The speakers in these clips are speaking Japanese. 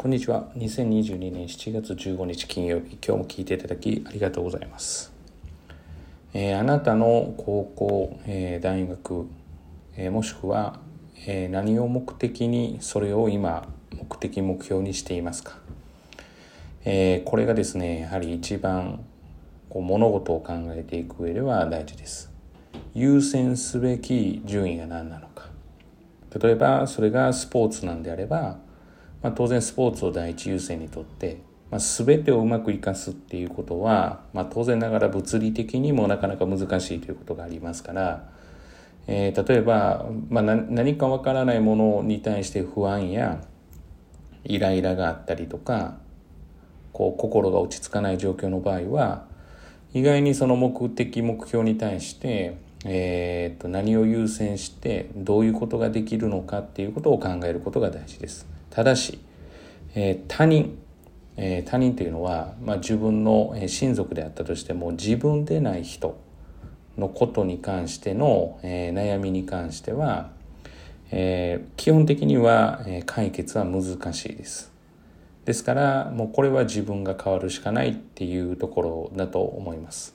こんにちは。2022年7月15日金曜日、今日も聞いていただきありがとうございます。えー、あなたの高校、えー、大学、えー、もしくは、え何を目的にそれを今目的目標にしていますか、えこれがですね、やはり一番こう物事を考えていく上では大事です。優先すべき順位が何なのか。例えばそれがスポーツなんであればまあ、当然スポーツを第一優先にとって、まあ、全てをうまく生かすっていうことは、まあ、当然ながら物理的にもなかなか難しいということがありますから、えー、例えば、まあ、何かわからないものに対して不安やイライラがあったりとかこう心が落ち着かない状況の場合は意外にその目的目標に対して、えー、と何を優先してどういうことができるのかっていうことを考えることが大事です。ただし、えー、他人、えー、他人というのは、まあ、自分の親族であったとしても自分でない人のことに関しての、えー、悩みに関しては、えー、基本的には、えー、解決は難しいです。ですからもうこれは自分が変わるしかないっていうところだと思います。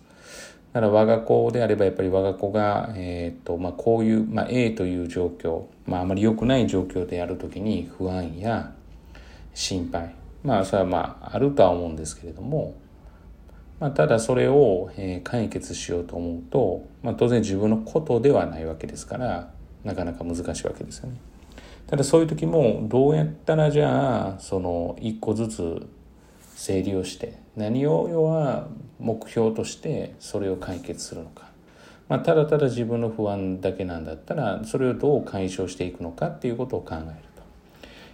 だから我が子であればやっぱり我が子が、えーとまあ、こういう、まあ、A という状況、まあ、あまり良くない状況である時に不安や心配まあそれはまああるとは思うんですけれども、まあ、ただそれを、えー、解決しようと思うと、まあ、当然自分のことではないわけですからなかなか難しいわけですよね。ただそういう時もどうやったらじゃあその一個ずつ整理をして何を要は目標としてそれを解決するのか、まあ、ただただ自分の不安だけなんだったらそれをどう解消していくのかっていうことを考えると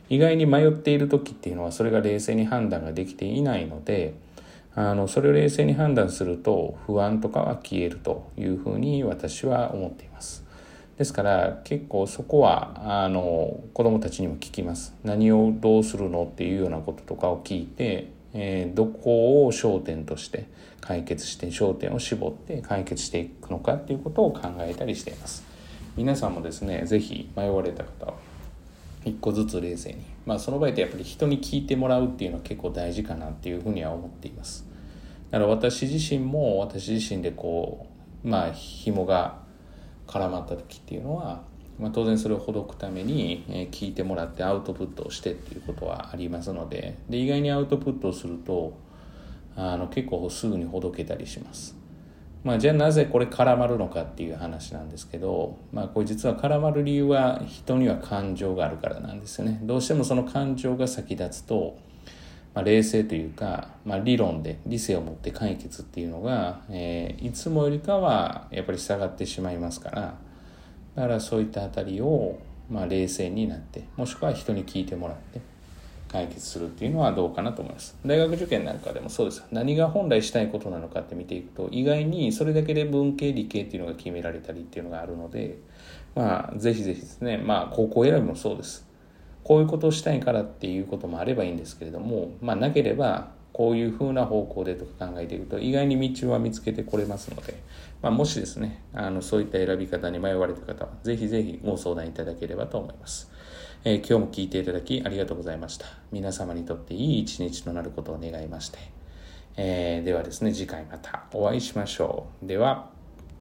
意外に迷っている時っていうのはそれが冷静に判断ができていないのであのそれを冷静に判断すると不安とかは消えるというふうに私は思っています。ですから結構そこはあの子どもたちにも聞きます。何をどうするのっていうようなこととかを聞いてえー、どこを焦点として解決して焦点を絞って解決していくのかっていうことを考えたりしています。皆さんもですね是非迷われた方は一個ずつ冷静にまあその場合ってやっぱり人に聞いてもらうっていうのは結構大事かなっていうふうには思っています。だから私自身も私自身でこうまあ紐が絡まった時っていうのはまあ、当然それをほどくために、え聞いてもらってアウトプットをしてっていうことはありますのでで意外にアウトプットをするとあの結構すぐにほどけたりします。まあ、じゃあなぜこれ絡まるのかっていう話なんですけど、まあ、これ実は絡まる理由は人には感情があるからなんですよね。どうしてもその感情が先立つと、まあ、冷静というか、まあ、理論で理性を持って解決っていうのが、えー、いつもよりかはやっぱり下がってしまいますから。だからそういったあたりを、まあ、冷静になってもしくは人に聞いてもらって解決するっていうのはどうかなと思います。大学受験なんかでもそうです何が本来したいことなのかって見ていくと意外にそれだけで文系理系っていうのが決められたりっていうのがあるのでまあぜひぜひですね。まあ高校選びもそうです。こういうことをしたいからっていうこともあればいいんですけれどもまあなければこういうふうな方向でとか考えていくと意外に道は見つけてこれますので、まあ、もしですねあのそういった選び方に迷われた方はぜひぜひご相談いただければと思います、えー、今日も聞いていただきありがとうございました。皆様にとっていい一日となることを願いまして、えー、ではですね次回またお会いしましょう。では。